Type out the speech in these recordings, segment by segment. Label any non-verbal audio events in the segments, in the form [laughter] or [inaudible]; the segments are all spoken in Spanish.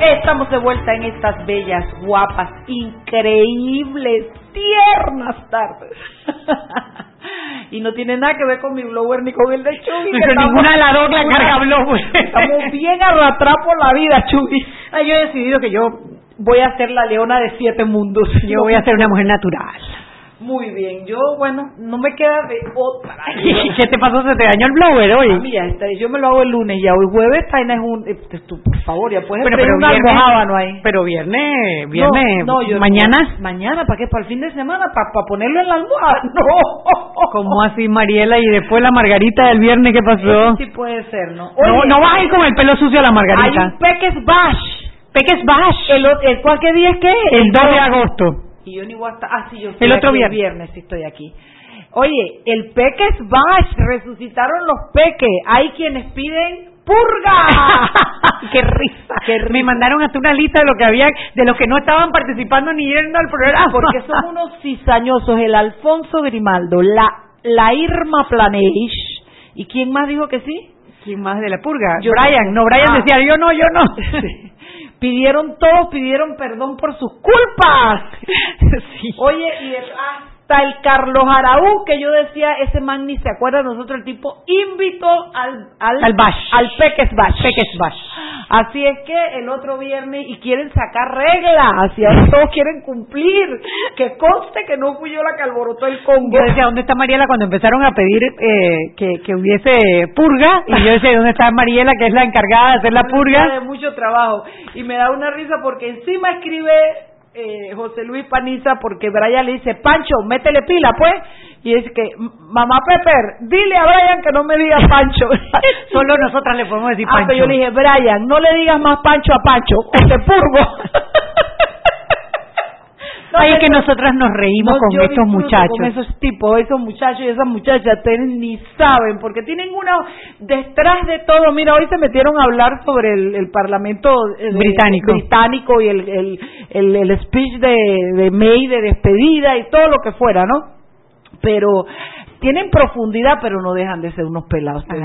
Estamos de vuelta en estas bellas, guapas, increíbles, tiernas tardes. [laughs] y no tiene nada que ver con mi blower ni con el de Chugui. [laughs] Pero ninguna de las dos la carga blower. Estamos bien arrastrados por la vida, Chugui. yo he decidido que yo voy a ser la leona de siete mundos. Yo voy a ser una mujer natural. Muy bien, yo, bueno, no me queda de otra. [laughs] ¿Qué te pasó? ¿Se te dañó el blower hoy? Ah, mira, yo me lo hago el lunes y hoy jueves, esta es un... eh, Tú, por favor, ya puedes Pero, pero un viernes, almohábano ahí. pero viernes, viernes, No, no, yo- mañana. Mañana, ¿para qué? ¿Para el fin de semana? ¿Para ponerlo en la almohada? [laughs] No. ¿Cómo así, Mariela? Y después la margarita del viernes, ¿qué pasó? Eso sí puede ser, ¿no? No, Oye, no vas a ir con el pelo sucio a la Hay margarita. un Peques Bash. Peques Bash. El, el, ¿Cuál qué día es que? El 2 de agosto. Y yo ni voy a estar... Ah, sí, yo estoy El otro aquí viernes. viernes sí estoy aquí. Oye, el Peques Bash, resucitaron los peques. Hay quienes piden purga. [laughs] qué risa. Qué risa. Me mandaron hasta una lista de lo que había, de los que no estaban participando ni yendo al programa. Porque son unos cizañosos. El Alfonso Grimaldo, la, la Irma Planeish. ¿Y quién más dijo que sí? ¿Quién más de la purga? Yo- Brian, no, Brian Ah. decía, yo no, yo no. [laughs] Pidieron todos, pidieron perdón por sus culpas. [laughs] Sí. Oye, y el- hasta el Carlos Araú, que yo decía, ese man ni se acuerda de nosotros, el tipo invitó al, al, Al bash. al Peques Bash. Peques Bash. Así es que el otro viernes, y quieren sacar reglas, así ahora todos quieren cumplir. Que conste que no fui yo la que alborotó el Congo. Yo decía, ¿dónde está Mariela? Cuando empezaron a pedir eh, que, que hubiese purga, y yo decía, ¿dónde está Mariela, que es la encargada de hacer la de purga? mucho trabajo. Y me da una risa porque encima escribe eh, José Luis Paniza porque Brian le dice, Pancho, métele pila, pues. Y es que, "M- mamá Pepper, dile a Brian que no me diga Pancho. [laughs] Solo nosotras le podemos decir Ah, Pancho. pero yo le dije, Brian, no le digas más Pancho a Pancho, o te purgo. [laughs] Ay, que nosotras nos reímos no, con estos muchachos. Con esos tipos, esos muchachos y esas muchachas, ni saben, porque tienen una, detrás de todo, mira, hoy se metieron a hablar sobre el, el Parlamento eh, Británico. británico y el, el, el, el speech de, de May de despedida y todo lo que fuera, ¿no? Pero tienen profundidad, pero no dejan de ser unos pelados. Ay,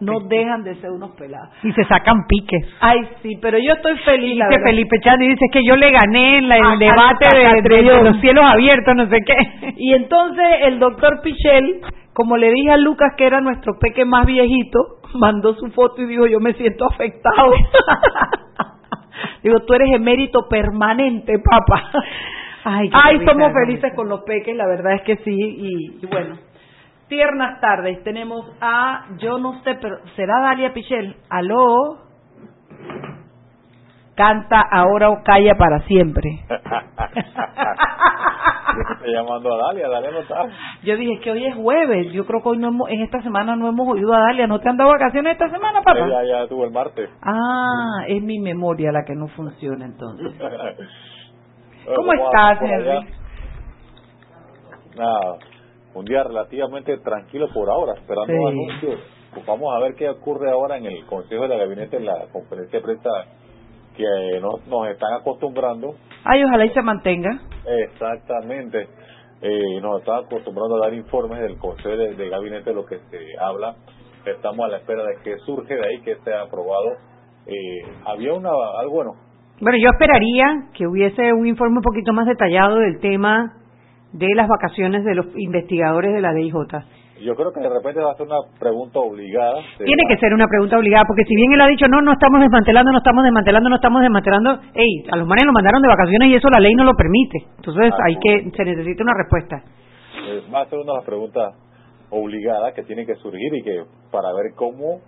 no dejan de ser unos pelados. Y se sacan piques. Ay, sí, pero yo estoy feliz. Dice. Felipe Chandi, dice que yo le gané en la- el A- debate a- a de, de- de los cielos abiertos, no sé qué. Y entonces el doctor Pichel, como le dije a Lucas que era nuestro peque más viejito, mandó su foto y dijo, yo me siento afectado. [laughs] Digo, tú eres emérito permanente, papá. Ay, somos felices con los peques, la verdad es que sí. Y, y bueno, tiernas tardes. Tenemos a, yo no sé, pero ¿será Dalia Pichel? ¿Aló? Canta ahora o calla para siempre. Estoy llamando a Dalia, Dalia no está. Yo dije que hoy es jueves. Yo creo que hoy no hemos, en esta semana no hemos oído a Dalia. ¿No te han dado vacaciones esta semana, papá? Ella ya tuvo el martes. Ah, es mi memoria la que no funciona entonces. [laughs] ¿Cómo estás. Henry? Nada, un día relativamente tranquilo por ahora, esperando Sí. anuncios. Pues vamos a ver qué ocurre ahora en el Consejo de Gabinete, en la conferencia de prensa que nos, nos están acostumbrando. Ay, ojalá y se mantenga. Exactamente. Eh, nos están acostumbrando a dar informes del Consejo de, de Gabinete de lo que se habla. Estamos a la espera de que surge de ahí, que esté aprobado. Eh, había una, algo bueno, Bueno, yo esperaría que hubiese un informe un poquito más detallado del tema de las vacaciones de los investigadores de la DIJ. yo creo que de repente va a ser una pregunta obligada. Tiene que ser una pregunta obligada, porque si bien él ha dicho, no, no estamos desmantelando, no estamos desmantelando, no estamos desmantelando, ey, a los manes lo mandaron de vacaciones y eso la ley no lo permite. Entonces Ah, hay que, se necesita una respuesta. va a ser una de las preguntas obligadas que tiene que surgir y que para ver cómo,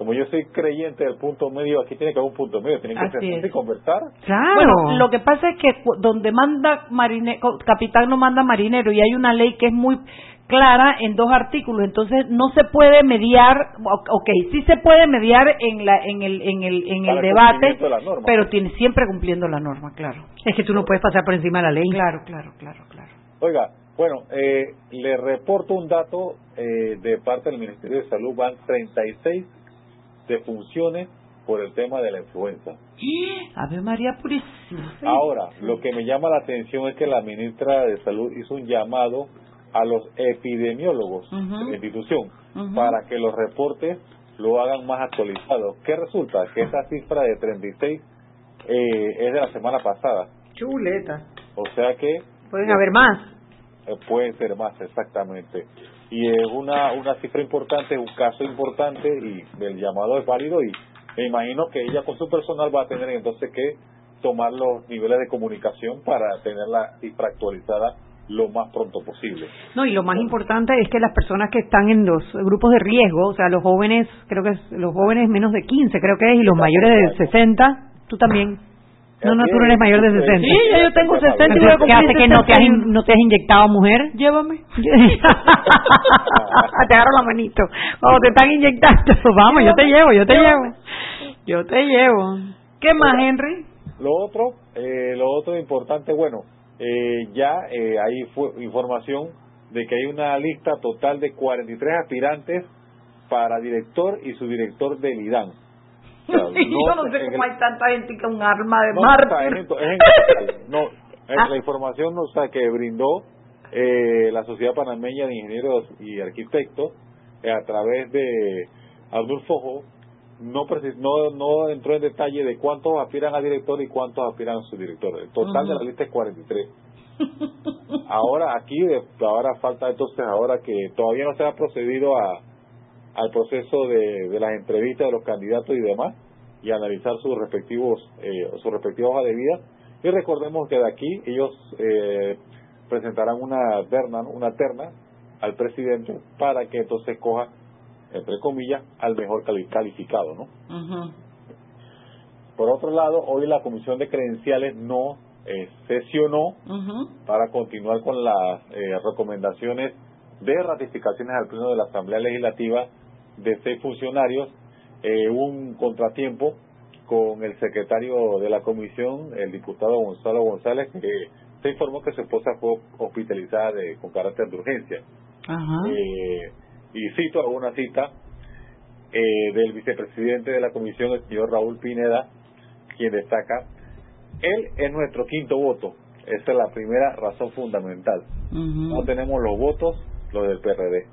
como yo soy creyente del punto medio, aquí tiene que haber un punto medio, tienen que Así sentarse y conversar. Claro. Bueno, lo que pasa es que cu- donde manda marine, co- capitán no manda marinero y hay una ley que es muy clara en dos artículos, entonces no se puede mediar, ok, sí se puede mediar en la en el en el en el el debate, cumplimiento de la norma. pero tiene siempre cumpliendo la norma, claro. Es que tú no puedes pasar por encima de la ley. Claro, claro, claro, claro. Oiga, bueno, eh, le reporto un dato eh, de parte del Ministerio de Salud, van 36 defunciones por el tema de la influenza. Ave María Purísima. Ahora, lo que me llama la atención es que la ministra de Salud hizo un llamado a los epidemiólogos de la institución para que los reportes lo hagan más actualizados. ¿Qué resulta? Que esa cifra de 36 eh, es de la semana pasada. Chuleta. O sea que... Pueden haber más. Eh, pueden ser más, exactamente. Y es una, una cifra importante, un caso importante y el llamado es válido y me imagino que ella con su personal va a tener entonces que tomar los niveles de comunicación para tener la cifra actualizada lo más pronto posible. No, y lo más importante es que las personas que están en los grupos de riesgo, o sea, los jóvenes, creo que es, los jóvenes menos de 15, creo que es, y los mayores de 60, tú también. No, no, tú no eres mayor de 60. Sí, ya yo tengo 60 y voy a ¿Qué hace que no te, has, 61? in- no te has inyectado, mujer? Llévame. [laughs] te agarro la manito. Cuando te están inyectando, [laughs] vamos, yo te llevo, yo te llevo. Yo te llevo. ¿Qué más, Henry? Lo otro, eh, lo otro importante, bueno, eh, ya eh, hay fu- información de que hay una lista total de 43 aspirantes para director y subdirector del IDAN. O sea, [laughs] yo no sé cómo el- hay tanta gente con un arma de no, es es no, es [laughs] Ah. la información o sea, que brindó eh, la Sociedad Panameña de Ingenieros y Arquitectos eh, a través de Abdul Fojo no, no no entró en detalle de cuántos aspiran a director y cuántos aspiran a subdirector. El total de la lista es 43. Ahora aquí, ahora falta entonces, ahora que todavía no se ha procedido a al proceso de, de las entrevistas de los candidatos y demás y analizar sus respectivos eh, sus respectivas hojas de vida. Y recordemos que de aquí ellos eh, presentarán una terna una terna al presidente para que entonces coja entre comillas al mejor cali- calificado no por otro lado hoy la comisión de credenciales no eh, sesionó para continuar con las eh, recomendaciones de ratificaciones al Pleno de la Asamblea Legislativa de seis funcionarios. Eh, hubo un contratiempo con el secretario de la comisión, el diputado Gonzalo González, que se informó que su esposa fue hospitalizada de- con carácter de urgencia. Ajá. Eh, y cito alguna cita eh, del vicepresidente de la comisión, el señor Raúl Pineda, quien destaca, él es nuestro quinto voto. Esa es la primera razón fundamental. No tenemos los votos, los del PRD.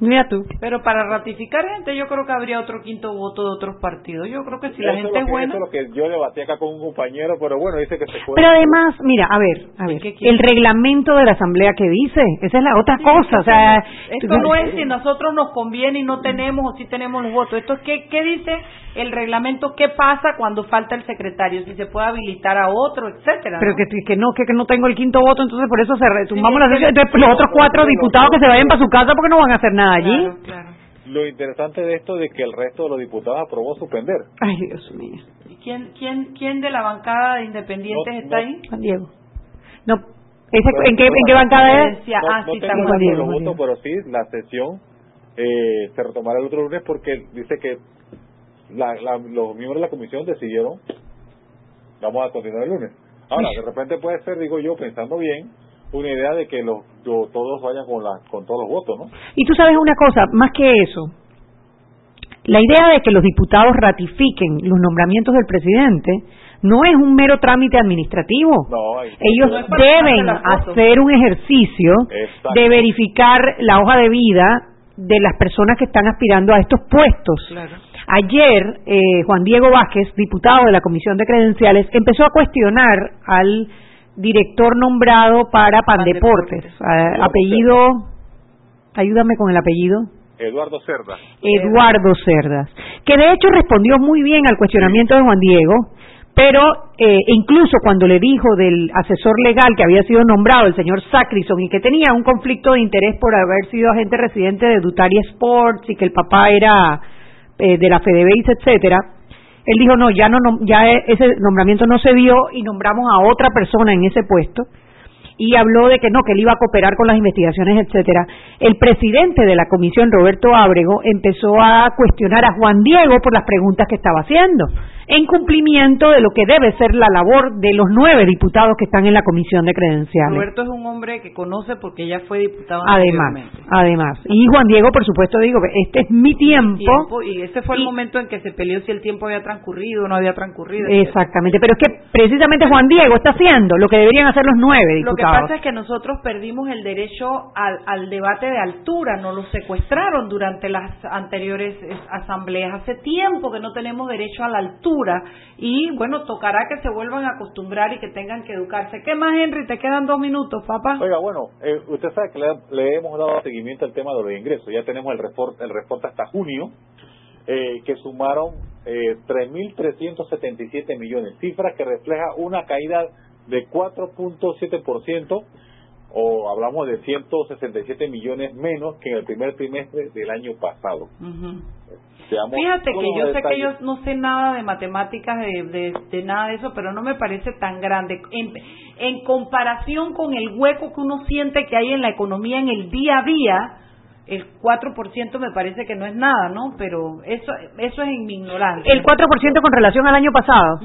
Mira tú. Pero para ratificar gente, yo creo que habría otro quinto voto de otros partidos. Yo creo que si la gente es que, buena. eso es lo que yo debatí acá con un compañero, pero bueno, dice que se puede. Pero además, mira, a ver, a ver, el reglamento de la asamblea que dice, esa es la otra cosa, o sea, Esto tú- no es si nosotros nos conviene y no tenemos o si tenemos los votos. Esto es qué, qué dice el reglamento, qué pasa cuando falta el secretario, si se puede habilitar a otro, etcétera. pero ¿no? que, que no, que, que no tengo el quinto voto, entonces por eso se retumbamos Sí, la es que- sesión. Entonces, los otros cuatro no, diputados no, que se vayan para su casa porque no van a hacer nada allí. Claro, claro. Lo interesante de esto es que el resto de los diputados aprobó suspender. Ay, Dios mío. ¿Y quién, quién, quién de la bancada de independientes No, está no. ahí? Juan Diego. No, ese, ¿en, qué, ¿En qué bancada es? No, ah, sí, tengo está Juan Diego, los Juan votos, pero sí, la sesión eh, se retomará el otro lunes porque dice que la, la- los miembros de la comisión decidieron vamos a continuar el lunes. Ahora, de repente puede ser, digo yo, pensando bien, una idea de que los, yo- todos vayan con, la, con todos los votos, ¿no? Y tú sabes una cosa, más que eso, la idea de que los diputados ratifiquen los nombramientos del presidente no es un mero trámite administrativo. No, Ellos No deben hacer un ejercicio Exacto. de verificar la hoja de vida de las personas que están aspirando a estos puestos. Claro. Ayer, eh, Juan Diego Vázquez, diputado de la Comisión de Credenciales, empezó a cuestionar al director nombrado para Pandeportes, Pandeportes. a- apellido, ayúdame con el apellido, Eduardo Cerda. Eduardo Cerdas, que de hecho respondió muy bien al cuestionamiento de Juan Diego, pero eh, incluso cuando le dijo del asesor legal que había sido nombrado, el señor Sacrison, y que tenía un conflicto de interés por haber sido agente residente de Dutaria Sports y que el papá era eh, de la FedeBase, etcétera, él dijo no, ya no, ya e- ese nombramiento no se dio y nombramos a otra persona en ese puesto y habló de que no, que él iba a cooperar con las investigaciones, etcétera. El presidente de la comisión, Roberto Ábrego, empezó a cuestionar a Juan Diego por las preguntas que estaba haciendo. En cumplimiento de lo que debe ser la labor de los nueve diputados que están en la comisión de credenciales. Roberto es un hombre que conoce porque ya fue diputado además además. Y Juan Diego por supuesto digo este es mi tiempo, y ese fue el momento en que se peleó si el tiempo había transcurrido o no había transcurrido exactamente pero es que precisamente Juan Diego está haciendo lo que deberían hacer los nueve diputados lo que pasa es que nosotros perdimos el derecho al, al debate de altura nos lo secuestraron durante las anteriores asambleas. Hace tiempo que no tenemos derecho a la altura y bueno tocará que se vuelvan a acostumbrar y que tengan que educarse ¿qué más Henry? te quedan dos minutos papá oiga bueno eh, usted sabe que le, hemos dado seguimiento al tema de los ingresos ya tenemos el reporte el reporte hasta junio eh, que sumaron eh, 3.377 millones, cifra que refleja una caída de 4.7% o hablamos de 167 millones menos que en el primer trimestre del año pasado. Fíjate que yo sé que yo no sé nada de matemáticas, de, de, nada de eso, pero no me parece tan grande. En, en comparación con el hueco que uno siente que hay en la economía en el día a día, el 4% me parece que no es nada, ¿no? Pero eso eso es en mi ignorancia. El 4% con relación al año pasado.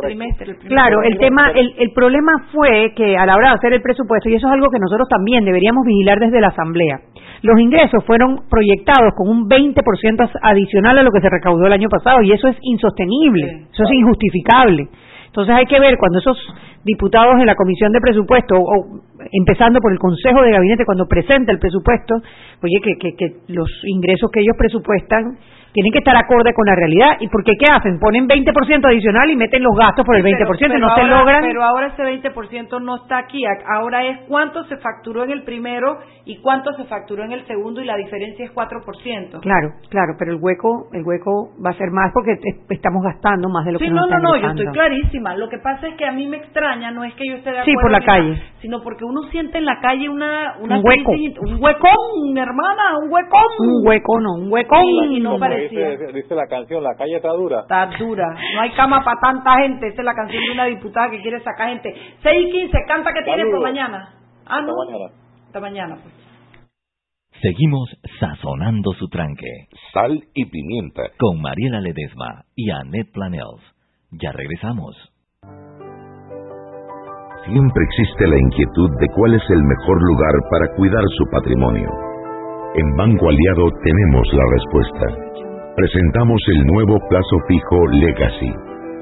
trimestre, claro, el tema el, el problema fue que a la hora de hacer el presupuesto y eso es algo que nosotros también deberíamos vigilar desde la asamblea. Los ingresos fueron proyectados con un 20% adicional a lo que se recaudó el año pasado y eso es insostenible, eso es injustificable. Entonces hay que ver cuando esos diputados en la Comisión de Presupuesto, o empezando por el Consejo de Gabinete, cuando presenta el presupuesto, oye, que, que, que los ingresos que ellos presupuestan tienen que estar acorde con la realidad. ¿Y por qué qué hacen? Ponen 20% adicional y meten los gastos por el 20%, pero, no se logran. Pero ahora ese 20% no está aquí. Ahora es cuánto se facturó en el primero y cuánto se facturó en el segundo y la diferencia es 4%. Claro, claro, pero el hueco el hueco va a ser más porque estamos gastando más de lo que nos no, no, no, yo estoy clarísima. Lo que pasa es que a mí me extraña, no es que yo esté de acuerdo. Sí, por la calle. sino porque uno siente en la calle una, una un hueco. un huecón, hermana, un huecón. Un hueco, no, un huecón. y no dice, la canción, la calle está dura. Está dura. No hay cama para tanta gente. Esa es la canción de una diputada que quiere sacar gente. 6 y 15, canta que tiene por mañana. Ah, no. Hasta mañana. Hasta mañana, pues. Seguimos sazonando su tranque. Sal y pimienta. Con Mariela Ledesma y Annette Planels. Ya regresamos. Siempre existe la inquietud de cuál es el mejor lugar para cuidar su patrimonio. En Banco Aliado tenemos la respuesta. Presentamos el nuevo plazo fijo Legacy,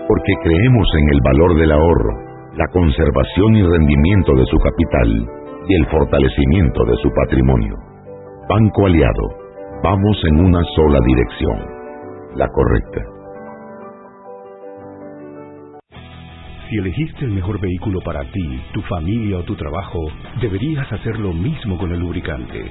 porque creemos en el valor del ahorro, la conservación y rendimiento de su capital y el fortalecimiento de su patrimonio. Banco Aliado, vamos en una sola dirección, la correcta. Si elegiste el mejor vehículo para ti, tu familia o tu trabajo, deberías hacer lo mismo con el lubricante.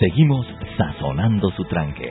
Seguimos sazonando su tranque.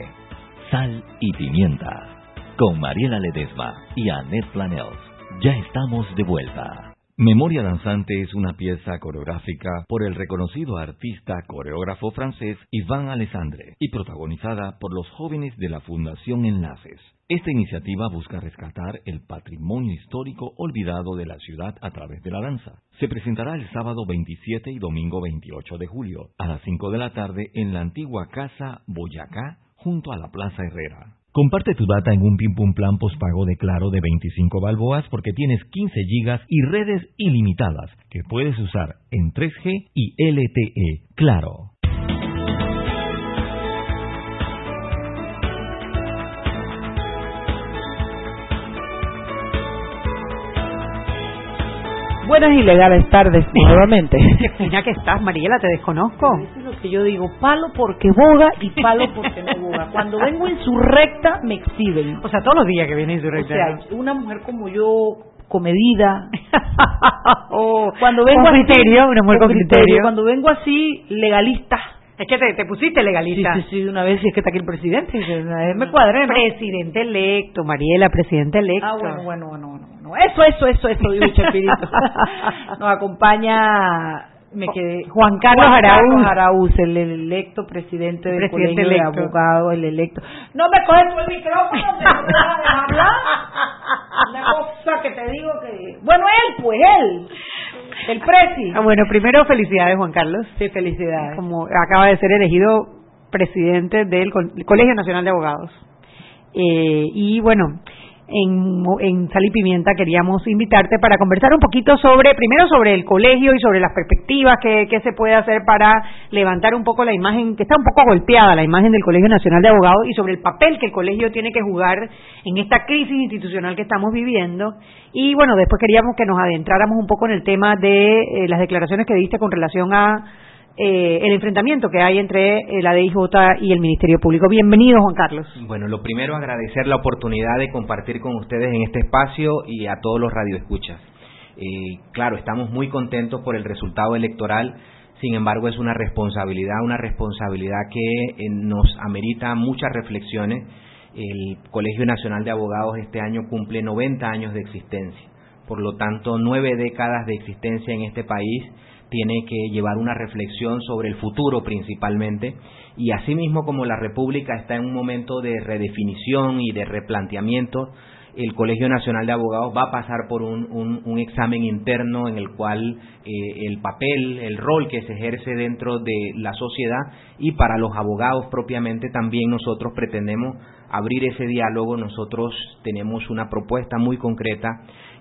Sal y pimienta. Con Mariela Ledesma y Annette Planels. Ya estamos de vuelta. Memoria Danzante es una pieza coreográfica por el reconocido artista coreógrafo francés Ivan Alessandre y protagonizada por los jóvenes de la Fundación Enlaces. Esta iniciativa busca rescatar el patrimonio histórico olvidado de la ciudad a través de la danza. Se presentará el sábado 27 y domingo 28 de julio a las 5 de la tarde en la antigua Casa Boyacá junto a la Plaza Herrera. Comparte tu data en un Pim Pum Plan postpago de Claro de 25 balboas porque tienes 15 gigas y redes ilimitadas que puedes usar en 3G y LTE. Claro. Buenas y legales tardes [laughs] nuevamente. Qué fina que estás, Mariela, te desconozco. Eso es lo que yo digo, palo porque boga y palo porque no boga. Cuando vengo en su recta, me exhiben. O sea, todos los días que viene en su O recta. sea, una mujer como yo, comedida. [laughs] Oh, Cuando vengo con así- criterio, una mujer con criterio. Cuando vengo así, legalista. Es que te, te pusiste Sí, legalista. sí, sí, de una vez, si es que está aquí el presidente, de una vez me cuadré, ¿no? Presidente electo, Mariela, presidente electo. Ah, bueno, bueno, bueno, bueno, bueno. Eso, eso, eso, eso, digo Chespirito. [laughs] Nos acompaña, me quedé. Juan Carlos Araúz. Araúz, el electo presidente del Presidente colegio electo. de abogados, el electo. No me coges tú el micrófono, no me dejas hablar. Una cosa que te digo que... Bueno, él, pues, él. El presi. Ah, bueno, primero felicidades, Juan Carlos. Sí, felicidades. Como acaba de ser elegido presidente del Co- Colegio Nacional de Abogados. Eh, y bueno, en, en Sal y Pimienta queríamos invitarte para conversar un poquito sobre, primero sobre el colegio y sobre las perspectivas que, que se puede hacer para levantar un poco la imagen, que está un poco golpeada, la imagen del Colegio Nacional de Abogados y sobre el papel que el colegio tiene que jugar en esta crisis institucional que estamos viviendo. Y bueno, después queríamos que nos adentráramos un poco en el tema de eh, las declaraciones que diste con relación a eh, el enfrentamiento que hay entre eh, la DIJ y el Ministerio Público. Bienvenido, Juan Carlos. Bueno, lo primero agradecer la oportunidad de compartir con ustedes en este espacio y a todos los radioescuchas. Eh, claro, estamos muy contentos por el resultado electoral, sin embargo es una responsabilidad, una responsabilidad que eh, nos amerita muchas reflexiones. El Colegio Nacional de Abogados este año cumple 90 años de existencia, por lo tanto nueve décadas de existencia en este país tiene que llevar una reflexión sobre el futuro principalmente y asimismo como la República está en un momento de redefinición y de replanteamiento, el Colegio Nacional de Abogados va a pasar por un, un- examen interno en el cual eh, el papel, el rol que se ejerce dentro de la sociedad y para los abogados propiamente también nosotros pretendemos abrir ese diálogo. Nosotros tenemos una propuesta muy concreta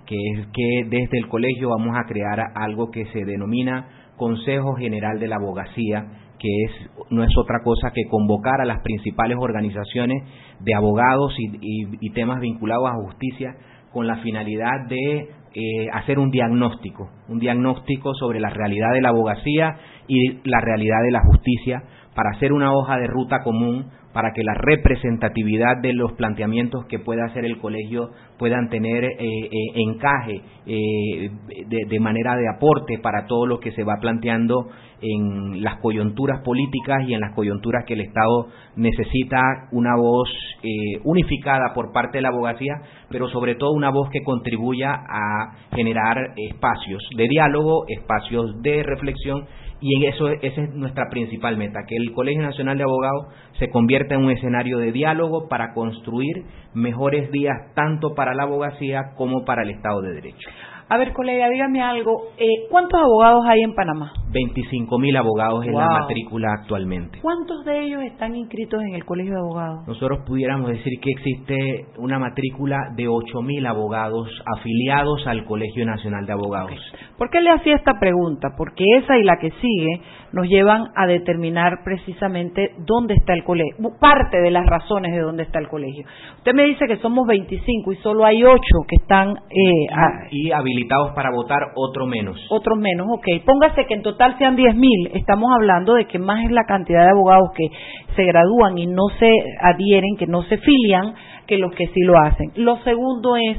que es que desde el colegio vamos a crear algo que se denomina Consejo General de la Abogacía, que es, no es otra cosa que convocar a las principales organizaciones de abogados y, y- temas vinculados a justicia con la finalidad de eh, hacer un diagnóstico, un diagnóstico sobre la realidad de la abogacía y la realidad de la justicia para hacer una hoja de ruta común para que la representatividad de los planteamientos que pueda hacer el colegio puedan tener eh, eh, encaje eh, de, de manera de aporte para todo lo que se va planteando en las coyunturas políticas y en las coyunturas que el Estado necesita una voz eh, unificada por parte de la abogacía, pero sobre todo una voz que contribuya a generar espacios de diálogo, espacios de reflexión y en eso esa es nuestra principal meta, que el Colegio Nacional de Abogados se convierta en un escenario de diálogo para construir mejores días tanto para la abogacía como para el Estado de Derecho. A ver, colega, dígame algo. Eh, ¿Cuántos abogados hay en Panamá? 25 mil abogados en la matrícula actualmente. ¿Cuántos de ellos están inscritos en el Colegio de Abogados? Nosotros pudiéramos decir que existe una matrícula de 8 mil abogados afiliados al Colegio Nacional de Abogados. ¿Por qué le hacía esta pregunta? Porque esa y la que sigue nos llevan a determinar precisamente dónde está el colegio, parte de las razones de dónde está el colegio. Usted me dice que somos 25 y solo hay 8 que están... Eh, y habilitados para votar otro menos. Otros menos, ok. Póngase que en total sean 10.000. Estamos hablando de que más es la cantidad de abogados que se gradúan y no se adhieren, que no se filian, que los que sí lo hacen. Lo segundo es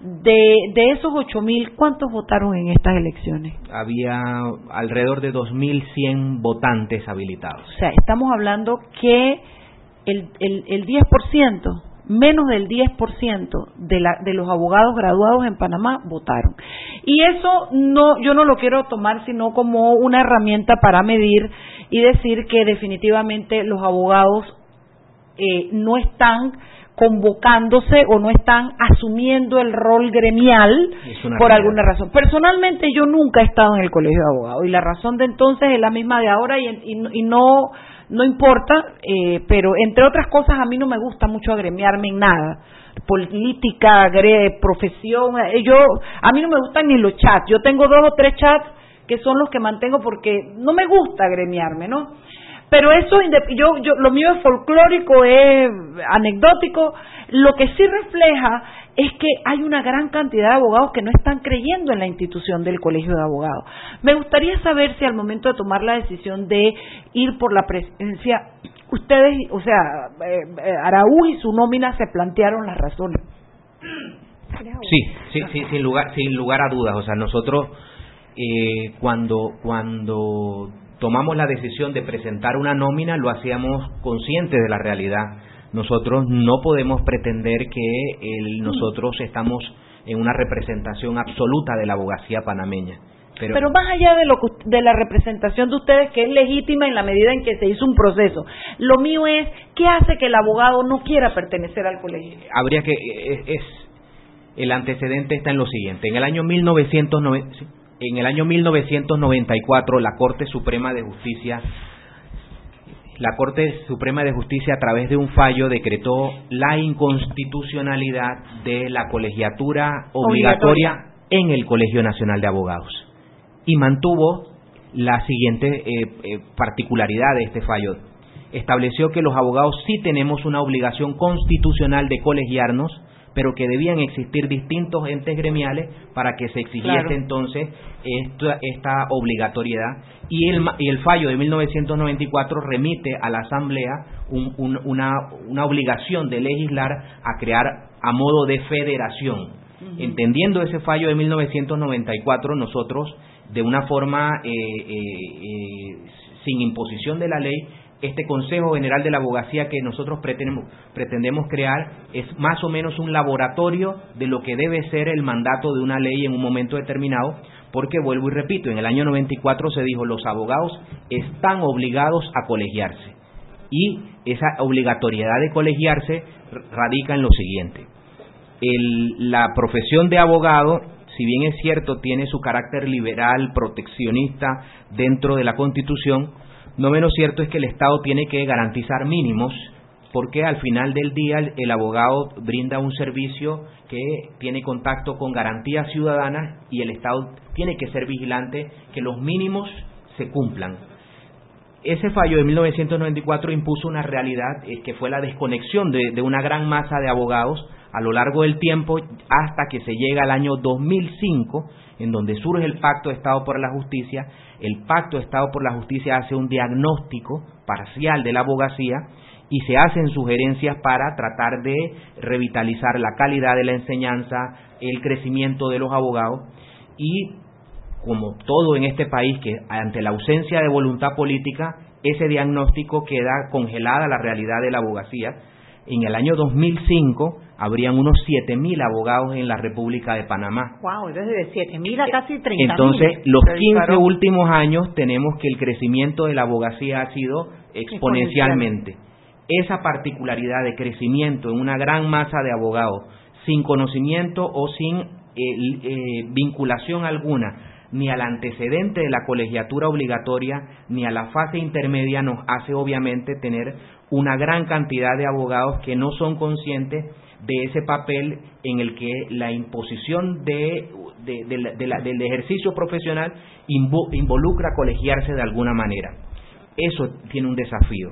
de, de esos 8.000, ¿cuántos votaron en estas elecciones? Había alrededor de 2.100 votantes habilitados. O sea, estamos hablando que el, el, el 10%, menos del 10% de, la, de los abogados graduados en Panamá votaron. Y eso no, yo no lo quiero tomar sino como una herramienta para medir y decir que definitivamente los abogados eh, no están convocándose o no están asumiendo el rol gremial por alguna razón. Personalmente yo nunca he estado en el colegio de abogados y la razón de entonces es la misma de ahora y, y, no no importa, eh, pero entre otras cosas a mí no me gusta mucho agremiarme en nada política, profesión, eh, yo a mí no me gustan ni los chats, yo tengo dos o tres chats que son los que mantengo porque no me gusta agremiarme, ¿no? Pero eso, yo, yo, lo mío es folclórico, es anecdótico. Lo que sí refleja es que hay una gran cantidad de abogados que no están creyendo en la institución del Colegio de Abogados. Me gustaría saber si al momento de tomar la decisión de ir por la presidencia, ustedes, o sea, eh, eh, Araúj y su nómina se plantearon las razones. Sí, sí, sí, sin lugar, sin lugar a dudas. O sea, nosotros eh, cuando cuando tomamos la decisión de presentar una nómina, lo hacíamos conscientes de la realidad. Nosotros no podemos pretender que nosotros estamos en una representación absoluta de la abogacía panameña. Pero, Pero, más allá de, lo, de la representación de ustedes, que es legítima en la medida en que se hizo un proceso, lo mío es, ¿qué hace que el abogado no quiera pertenecer al colegio? Habría que, es, el antecedente está en lo siguiente. En el año 1990, en el año 1994 la Corte Suprema de Justicia la Corte Suprema de Justicia a través de un fallo decretó la inconstitucionalidad de la colegiatura obligatoria, en el Colegio Nacional de Abogados y mantuvo la siguiente eh, eh, particularidad de este fallo. Estableció que los abogados sí tenemos una obligación constitucional de colegiarnos pero que debían existir distintos entes gremiales para que se exigiese entonces esta, esta obligatoriedad. Y el, y el fallo de 1994 remite a la Asamblea una, una obligación de legislar a crear a modo de federación. Entendiendo ese fallo de 1994, nosotros, de una forma eh, eh, eh, sin imposición de la ley, este Consejo General de la Abogacía que nosotros pretendemos, pretendemos crear es más o menos un laboratorio de lo que debe ser el mandato de una ley en un momento determinado, porque vuelvo y repito, en el año 94 se dijo los abogados están obligados a colegiarse y esa obligatoriedad de colegiarse radica en lo siguiente. la profesión de abogado, si bien es cierto, tiene su carácter liberal, proteccionista dentro de la Constitución, no menos cierto es que el Estado tiene que garantizar mínimos porque al final del día el, abogado brinda un servicio que tiene contacto con garantías ciudadanas y el Estado tiene que ser vigilante que los mínimos se cumplan. Ese fallo de 1994 impuso una realidad eh, que fue la desconexión de, de una gran masa de abogados a lo largo del tiempo hasta que se llega al año 2005 en donde surge el Pacto de Estado por la Justicia. El Pacto de Estado por la Justicia hace un diagnóstico parcial de la abogacía y se hacen sugerencias para tratar de revitalizar la calidad de la enseñanza, el crecimiento de los abogados y como todo en este país que ante la ausencia de voluntad política ese diagnóstico queda congelada la realidad de la abogacía. En el año 2005 habrían unos 7.000 abogados en la República de Panamá. Wow, desde de 7.000 a casi 30.000. Entonces, los 15 últimos años tenemos que el crecimiento de la abogacía ha sido exponencialmente. Esa particularidad de crecimiento en una gran masa de abogados, sin conocimiento o sin eh, eh, vinculación alguna ni al antecedente de la colegiatura obligatoria, ni a la fase intermedia nos hace obviamente tener una gran cantidad de abogados que no son conscientes de ese papel en el que la imposición de, del ejercicio profesional involucra colegiarse de alguna manera. Eso tiene un desafío.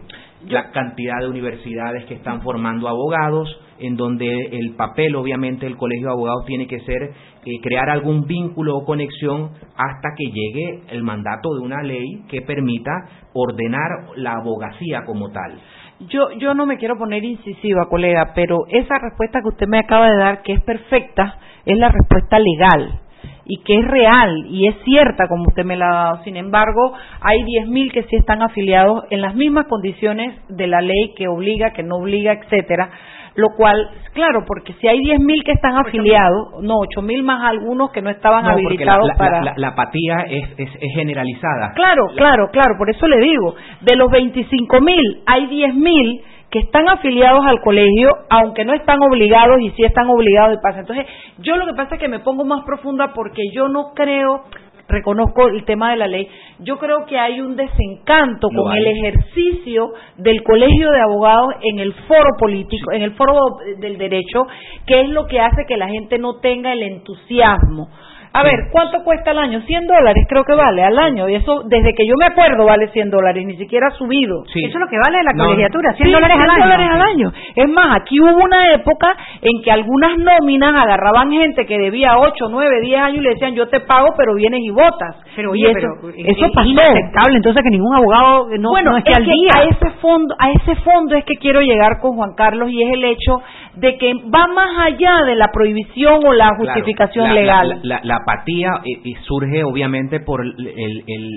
La cantidad de universidades que están formando abogados, en donde el papel, obviamente, del colegio de abogados tiene que ser eh, crear algún vínculo o conexión hasta que llegue el mandato de una ley que permita ordenar la abogacía como tal. Yo, yo no me quiero poner incisiva, colega, pero esa respuesta que usted me acaba de dar, que es perfecta, es la respuesta legal y que es real y es cierta como usted me la ha dado. Sin embargo, hay 10.000 que sí están afiliados en las mismas condiciones de la ley que obliga, que no obliga, etcétera lo cual, claro, porque si hay 10.000 que están afiliados, no, 8.000 más algunos que no estaban habilitados para... La, la, apatía es, es, generalizada. Claro, claro, claro, por eso le digo, de los 25.000 hay 10.000 que están afiliados al colegio, aunque no están obligados y sí están obligados de pasar. Entonces, yo lo que pasa es que me pongo más profunda porque yo no creo reconozco el tema de la ley, yo creo que hay un desencanto con el ejercicio del colegio de abogados en el foro político, en el foro del derecho, que es lo que hace que la gente no tenga el entusiasmo a ver, ¿cuánto cuesta al año? 100 dólares creo que vale al año. Y eso, desde que yo me acuerdo, vale 100 dólares. Ni siquiera ha subido. Eso es lo que vale la colegiatura, 100 dólares, al, año. dólares al año. Es más, aquí hubo una época en que algunas nóminas agarraban gente que debía 8, 9, 10 años y le decían, yo te pago, pero vienes y votas. Pero, oye, eso, pero, eso pasó. inaceptable entonces que ningún abogado no, bueno, esté es al que día. A ese, fondo, a ese fondo es que quiero llegar con Juan Carlos y es el hecho de que va más allá de la prohibición o la justificación legal. La, la, apatía eh, surge obviamente por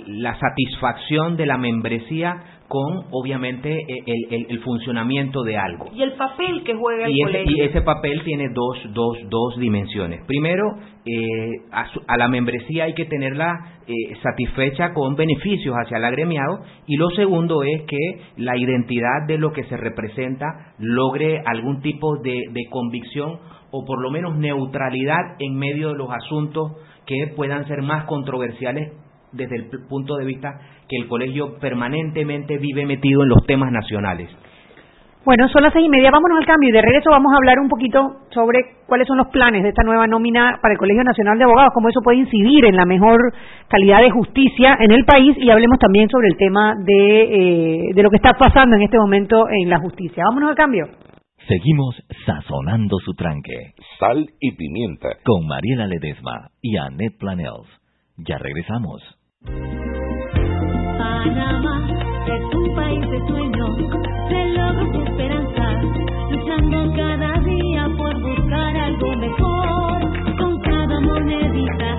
la satisfacción de la membresía con obviamente e, el, funcionamiento de algo. Y el papel que juega el y colegio. y ese papel tiene dos, dos, dos dimensiones. Primero, eh, a, la membresía hay que tenerla eh, satisfecha con beneficios hacia el agremiado y lo segundo es que la identidad de lo que se representa logre algún tipo de, de convicción o por lo menos neutralidad en medio de los asuntos que puedan ser más controversiales desde el punto de vista que el colegio permanentemente vive metido en los temas nacionales. Bueno, son las seis y media, vámonos al cambio y de regreso vamos a hablar un poquito sobre cuáles son los planes de esta nueva nómina para el Colegio Nacional de Abogados, cómo eso puede incidir en la mejor calidad de justicia en el país y hablemos también sobre el tema de, eh, de lo que está pasando en este momento en la justicia. Vámonos al cambio. Seguimos sazonando su tranque. Sal y pimienta. Con Mariela Ledesma y Annette Planels. Ya regresamos. Panamá es un país de sueños, de logros y esperanza, luchando cada día por buscar algo mejor, con cada monedita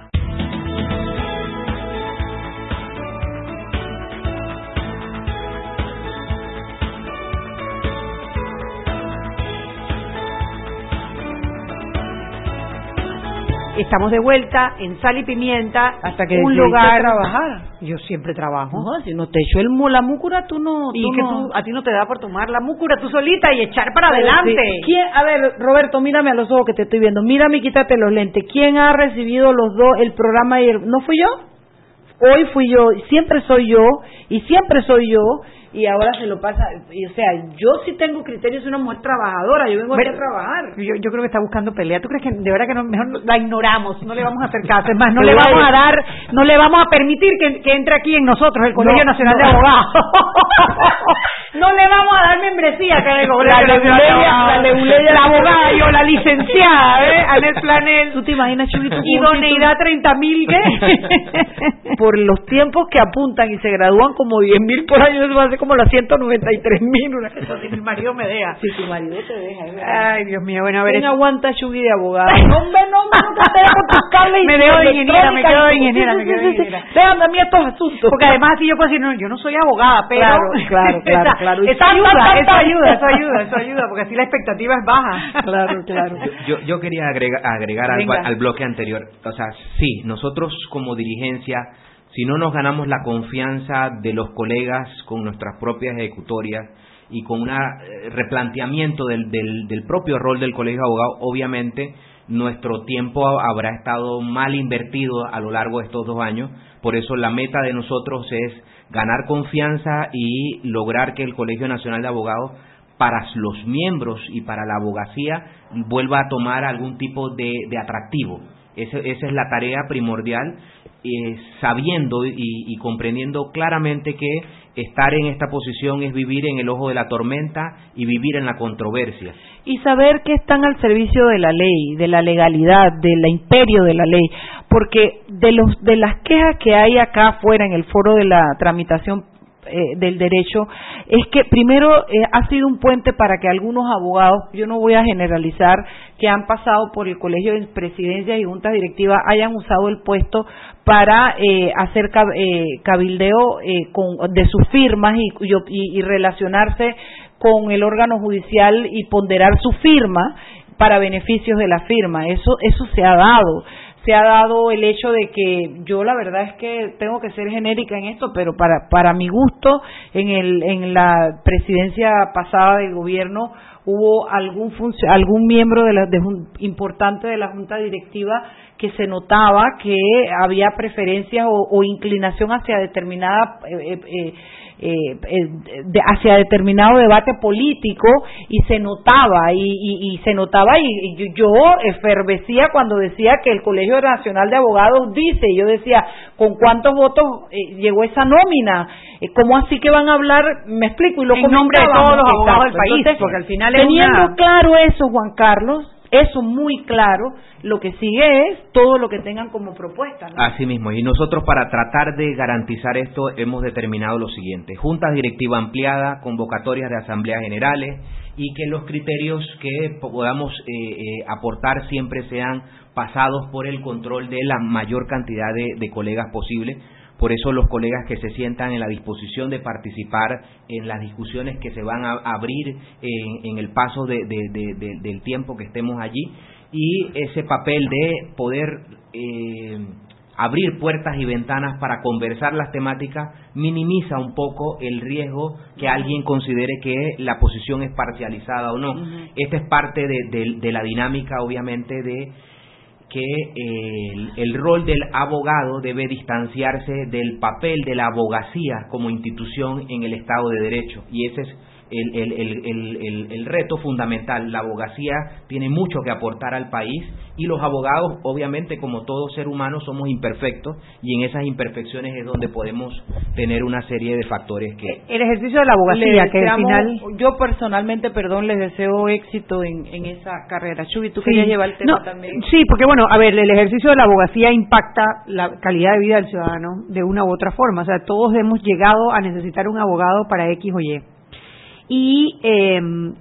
Estamos de vuelta en Sal y Pimienta, hasta que un lugar trabajar. Yo siempre trabajo. No, si no te echó el, la múcura, tú no... y tú que no- tú, a ti no te da por tomar la múcura tú solita y echar para Pero adelante. sí. ¿Quién, a ver, Roberto, mírame a los ojos que te estoy viendo. Mírame y quítate los lentes. ¿Quién ha recibido los dos, el programa y el... ¿No fui yo? Hoy fui yo, siempre soy yo, y siempre soy yo, y ahora se lo pasa... y, o sea, yo sí tengo criterios, soy una mujer trabajadora, yo vengo aquí a trabajar. Yo, yo creo que está buscando pelea. ¿Tú crees que de verdad que no, mejor la ignoramos? No le vamos a hacer caso. Es más, no le vamos a dar, no le vamos a permitir que, que entre aquí en nosotros el Colegio No, Nacional no. de Abogados. [laughs] no le vamos a dar membresía el Colegio La Nacional de leguleya, Abogados. la abogada, yo, la licenciada, ¿eh? [laughs] Anet Planel. ¿Tú te imaginas, Chubito? Y doneidad 30 mil, ¿qué? [laughs] por los tiempos que apuntan y se gradúan como 10 mil por año, eso va a ser como las 193 mil. Eso si [laughs] mi marido me deja. Si tu marido te deja. Ay, Dios mío, bueno, a ver. ¿Quién es- aguanta Chugui de abogado? [laughs] No, hombre, no, no te dejo tus cables [laughs] Me dejo de ingeniera, me quedo de ingeniera, me quedo de sí, sí. ingeniera. Déjame a mí estos asuntos. Porque además así yo puedo decir, no, yo no soy abogada, pero... Claro, claro, claro, Esa- claro. Eso ayuda, eso ayuda, eso ayuda, eso ayuda, porque así la expectativa es baja. Claro, claro. Yo, yo quería agrega- agregar algo al bloque anterior. O sea, sí, nosotros como dirigencia, si no nos ganamos la confianza de los colegas con nuestras propias ejecutorias y con un replanteamiento del, del, del propio rol del colegio de abogados, obviamente nuestro tiempo habrá estado mal invertido a lo largo de estos dos años. Por eso la meta de nosotros es ganar confianza y lograr que el Colegio Nacional de Abogados para los miembros y para la abogacía vuelva a tomar algún tipo de, de atractivo. Ese- esa es la tarea primordial, eh, sabiendo y, y comprendiendo claramente que estar en esta posición es vivir en el ojo de la tormenta y vivir en la controversia. y saber que están al servicio de la ley, de la legalidad, del imperio de la ley, porque de los de las quejas que hay acá afuera en el foro de la tramitación eh, del derecho es que primero eh, ha sido un puente para que algunos abogados, yo no voy a generalizar, que han pasado por el colegio de presidencias y juntas directivas hayan usado el puesto para eh, hacer cab- eh, cabildeo eh, con, de sus firmas y, y- y relacionarse con el órgano judicial y ponderar su firma para beneficios de la firma. Eso, eso se ha dado. Se ha dado el hecho de que yo la verdad es que tengo que ser genérica en esto, pero para, para mi gusto, en, el, en la presidencia pasada del gobierno hubo algún algún miembro de la, de importante de la junta directiva que se notaba que había preferencias o, o inclinación hacia determinada eh, eh, eh, eh, de- hacia determinado debate político y se notaba y, y- y se notaba y, y yo, efervecía cuando decía que el Colegio Nacional de Abogados dice y yo decía con cuántos votos eh, llegó esa nómina cómo así que van a hablar me explico y lo En nombre de todos los abogados del país, Entonces, porque al final es teniendo una- claro eso Juan Carlos eso muy claro lo que sigue es todo lo que tengan como propuesta ¿no? Así mismo, y nosotros para tratar de garantizar esto hemos determinado lo siguiente, juntas directiva ampliada, convocatorias de asambleas generales y que los criterios que podamos eh, eh, aportar siempre sean pasados por el control de la mayor cantidad de, de colegas posible. Por eso los colegas que se sientan en la disposición de participar en las discusiones que se van a abrir en, en el paso de- de- de- de- del tiempo que estemos allí. Y ese papel de poder eh, abrir puertas y ventanas para conversar las temáticas minimiza un poco el riesgo que alguien considere que la posición es parcializada o no. Esta es parte de la dinámica, obviamente, de que el, el, rol del abogado debe distanciarse del papel de la abogacía como institución en el Estado de Derecho. Y ese es el, el, el, reto fundamental. La abogacía tiene mucho que aportar al país y los abogados, obviamente, como todo ser humano, somos imperfectos y en esas imperfecciones es donde podemos tener una serie de factores que... El ejercicio de la abogacía, que al final... Yo personalmente, perdón, les deseo éxito en, en esa carrera. Chubi, tú querías llevar el tema también. Sí, porque bueno, a ver, el ejercicio de la abogacía impacta la calidad de vida del ciudadano de una u otra forma. O sea, todos hemos llegado a necesitar un abogado para X o Y y em,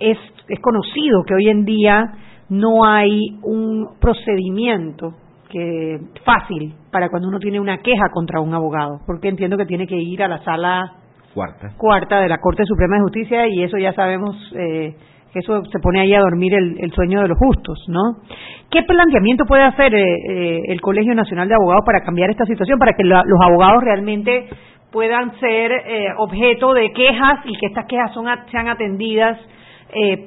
es, es conocido que hoy en día no hay un procedimiento que fácil para cuando uno tiene una queja contra un abogado, porque entiendo que tiene que ir a la sala cuarta, cuarta de la Corte Suprema de Justicia y eso ya sabemos eh, que eso se pone ahí a dormir el, sueño de los justos, ¿no? ¿Qué planteamiento puede hacer eh, eh, el Colegio Nacional de Abogados para cambiar esta situación, para que los abogados realmente puedan ser eh, objeto de quejas y que estas quejas son, sean atendidas eh,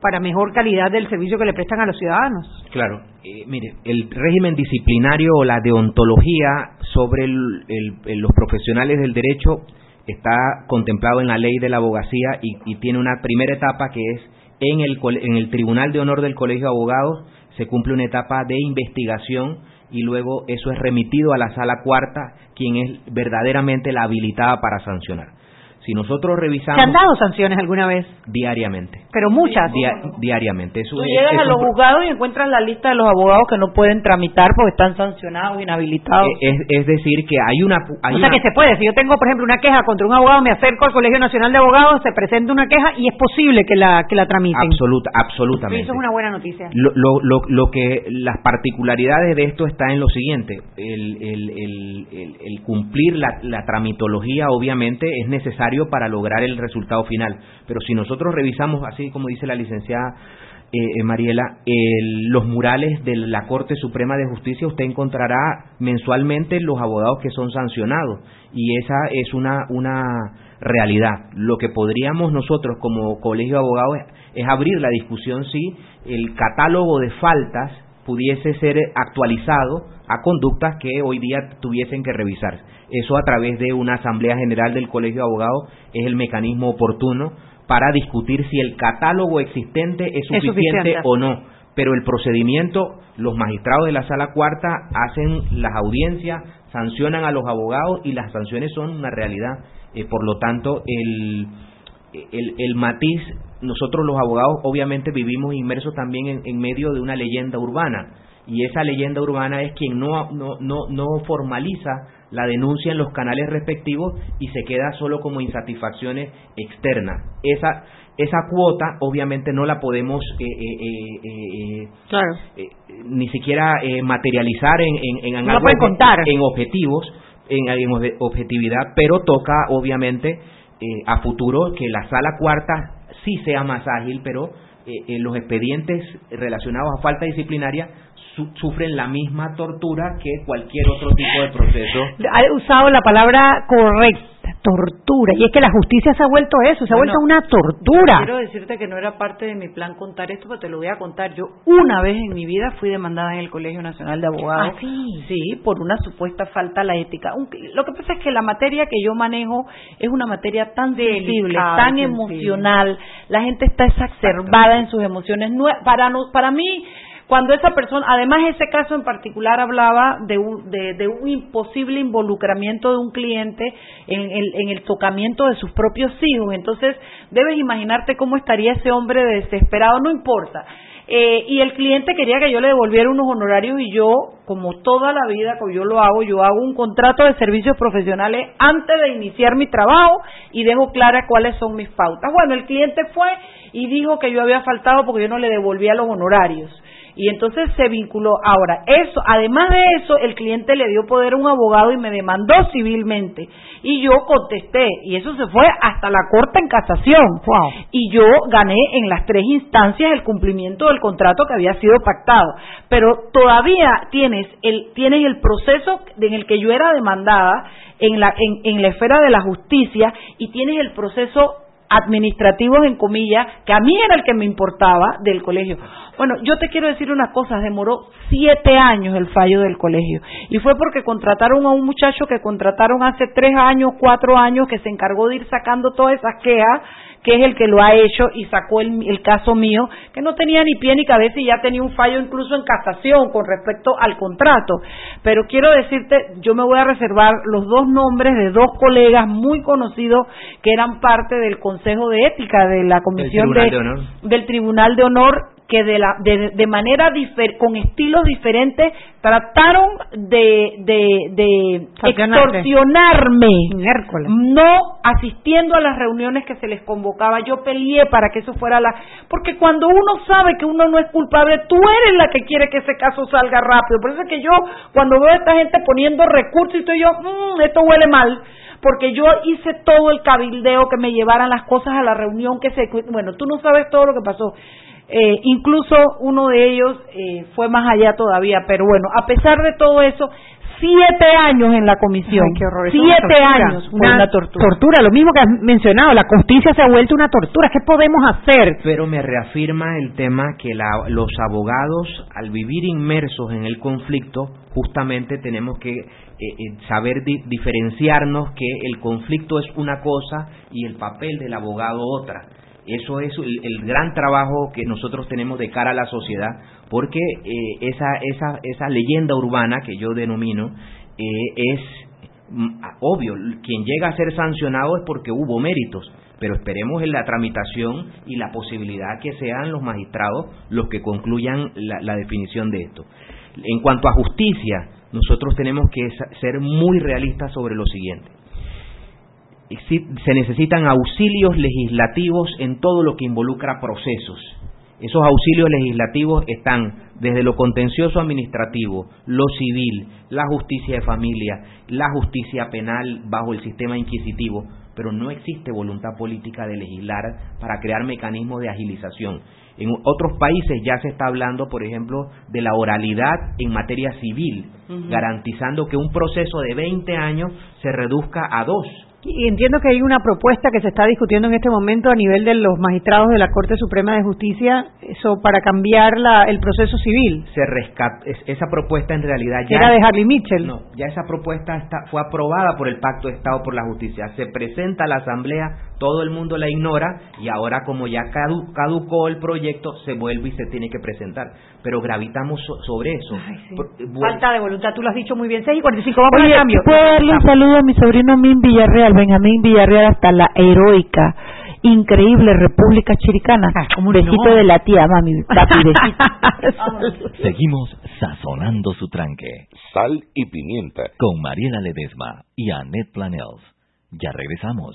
para mejor calidad del servicio que le prestan a los ciudadanos. Claro, eh, mire, el régimen disciplinario o la deontología sobre los profesionales del derecho está contemplado en la ley de la abogacía y, y, tiene una primera etapa que es en el, en el Tribunal de Honor del Colegio de Abogados se cumple una etapa de investigación y luego eso es remitido a la sala cuarta, quien es verdaderamente la habilitada para sancionar. Si nosotros revisamos... ¿Se han dado sanciones alguna vez? Diariamente. Pero muchas. diariamente. Eso Tú llegas a los juzgados y encuentras la lista de los abogados que no pueden tramitar porque están sancionados, inhabilitados. Es, es decir, que hay una... Hay o sea, que se puede. Si yo tengo, por ejemplo, una queja contra un abogado, me acerco al Colegio Nacional de Abogados, se presenta una queja y es posible que la, que la tramiten. Absoluta, absolutamente. eso es una buena noticia. Lo, lo, lo, que las particularidades de esto está en lo siguiente. El, el, el, el cumplir la, la tramitología, obviamente, es necesario para lograr el resultado final. Pero si nosotros revisamos, así como dice la licenciada eh, eh, Mariela, los murales de la Corte Suprema de Justicia, usted encontrará mensualmente los abogados que son sancionados. Y esa es una, una realidad. Lo que podríamos nosotros como Colegio de Abogados es abrir la discusión si el catálogo de faltas pudiese ser actualizado a conductas que hoy día tuviesen que revisar. Eso a través de una Asamblea General del Colegio de Abogados es el mecanismo oportuno para discutir si el catálogo existente es suficiente, o no. Pero el procedimiento, los magistrados de la sala cuarta hacen las audiencias, sancionan a los abogados y las sanciones son una realidad. Eh, por lo tanto, el, el, el, matiz, nosotros los abogados obviamente vivimos inmersos también en medio de una leyenda urbana. Y esa leyenda urbana es quien no, no, no, no formaliza la denuncia en los canales respectivos y se queda solo como insatisfacciones externas. Esa, esa cuota obviamente no la podemos eh, eh, eh, ni siquiera materializar en, en, en, en objetivos, en, en objetividad, pero toca obviamente a futuro que la sala cuarta sí sea más ágil, pero los expedientes relacionados a falta disciplinaria sufren la misma tortura que cualquier otro tipo de proceso. Ha usado la palabra correcta, tortura. Y es que la justicia se ha vuelto eso, se ha vuelto una tortura. Quiero decirte que no era parte de mi plan contar esto, pero te lo voy a contar. Yo una vez en mi vida fui demandada en el Colegio Nacional de Abogados. ¿Ah, sí? Sí, por una supuesta falta a la ética. Lo que pasa es que la materia que yo manejo es una materia tan sensible, tan emocional. La gente está exacerbada en sus emociones. para, para mí cuando esa persona, además ese caso en particular hablaba de un, de, un imposible involucramiento de un cliente en el, en el tocamiento de sus propios hijos, entonces debes imaginarte cómo estaría ese hombre desesperado, no importa. Eh, y el cliente quería que yo le devolviera unos honorarios y yo, como toda la vida que yo lo hago, yo hago un contrato de servicios profesionales antes de iniciar mi trabajo y dejo claras cuáles son mis pautas. Bueno, el cliente fue y dijo que yo había faltado porque yo no le devolvía los honorarios. Y entonces se vinculó. Ahora, eso, además de eso, el cliente le dio poder a un abogado y me demandó civilmente. Y yo contesté, y eso se fue hasta la corte en casación. Y yo gané en las tres instancias el cumplimiento del contrato que había sido pactado. Pero todavía tienes el, tienes el proceso en el que yo era demandada en la, en, en la esfera de la justicia y tienes el proceso administrativos en comillas, que a mí era el que me importaba del colegio. Bueno, yo te quiero decir una cosa, demoró siete años el fallo del colegio. Y fue porque contrataron a un muchacho que contrataron hace tres años, cuatro años, que se encargó de ir sacando todas esas quejas que es el que lo ha hecho y sacó el, caso mío, que no tenía ni pie ni cabeza y ya tenía un fallo incluso en casación con respecto al contrato. Pero quiero decirte, yo me voy a reservar los dos nombres de dos colegas muy conocidos que eran parte del Consejo de Ética de la Comisión del Tribunal de Honor que de, la, de, manera con estilos diferentes trataron de, de, extorsionarme, no asistiendo a las reuniones que se les convocaba. Yo peleé para que eso fuera la... Porque cuando uno sabe que uno no es culpable, tú eres la que quiere que ese caso salga rápido. Por eso es que yo, cuando veo a esta gente poniendo recursos y estoy yo, mmm, esto huele mal porque yo hice todo el cabildeo que me llevaran las cosas a la reunión que se bueno tú no sabes todo lo que pasó eh, incluso uno de ellos eh, fue más allá todavía, pero bueno, a pesar de todo eso, siete años en la comisión. siete años una, tortura. tortura. Lo mismo que has mencionado, la justicia se ha vuelto una tortura. ¿Qué podemos hacer? Pero me reafirma el tema que los abogados, al vivir inmersos en el conflicto, justamente tenemos que eh, saber diferenciarnos que el conflicto es una cosa y el papel del abogado otra eso es el, gran trabajo que nosotros tenemos de cara a la sociedad, porque eh, esa, esa, esa leyenda urbana que yo denomino eh, es mm, obvio, quien llega a ser sancionado es porque hubo méritos, pero esperemos en la tramitación y la posibilidad que sean los magistrados los que concluyan la definición de esto. En cuanto a justicia, nosotros tenemos que ser muy realistas sobre lo siguiente se necesitan auxilios legislativos en todo lo que involucra procesos. Esos auxilios legislativos están desde lo contencioso administrativo, lo civil, la justicia de familia, la justicia penal bajo el sistema inquisitivo, pero no existe voluntad política de legislar para crear mecanismos de agilización. En otros países ya se está hablando, por ejemplo, de la oralidad en materia civil, garantizando que un proceso de 20 años se reduzca a dos entiendo que hay una propuesta que se está discutiendo en este momento a nivel de los magistrados de la Corte Suprema de Justicia eso para cambiar la, el proceso civil. Se esa propuesta en realidad ya era de Harley Mitchell. No, ya esa propuesta está, fue aprobada por el Pacto de Estado por la Justicia. Se presenta a la Asamblea, todo el mundo la ignora y ahora como ya caducó el proyecto se vuelve y se tiene que presentar. Pero gravitamos sobre eso. Falta de voluntad, tú lo has dicho muy bien. 6 y 45, vamos Oye, cambio. ¿Puedo darle un saludo a mi sobrino Min Villarreal? Benjamín Villarreal hasta la heroica, increíble República Chiricana. Ah, un besito de la tía, mami. [laughs] Seguimos sazonando su tranque. Sal y pimienta. Con Mariela Ledesma y Annette Planels. Ya regresamos.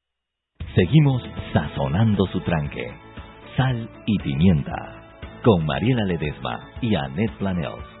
Seguimos sazonando su tranque. Sal y pimienta. Con Mariela Ledesma y Annette Planels.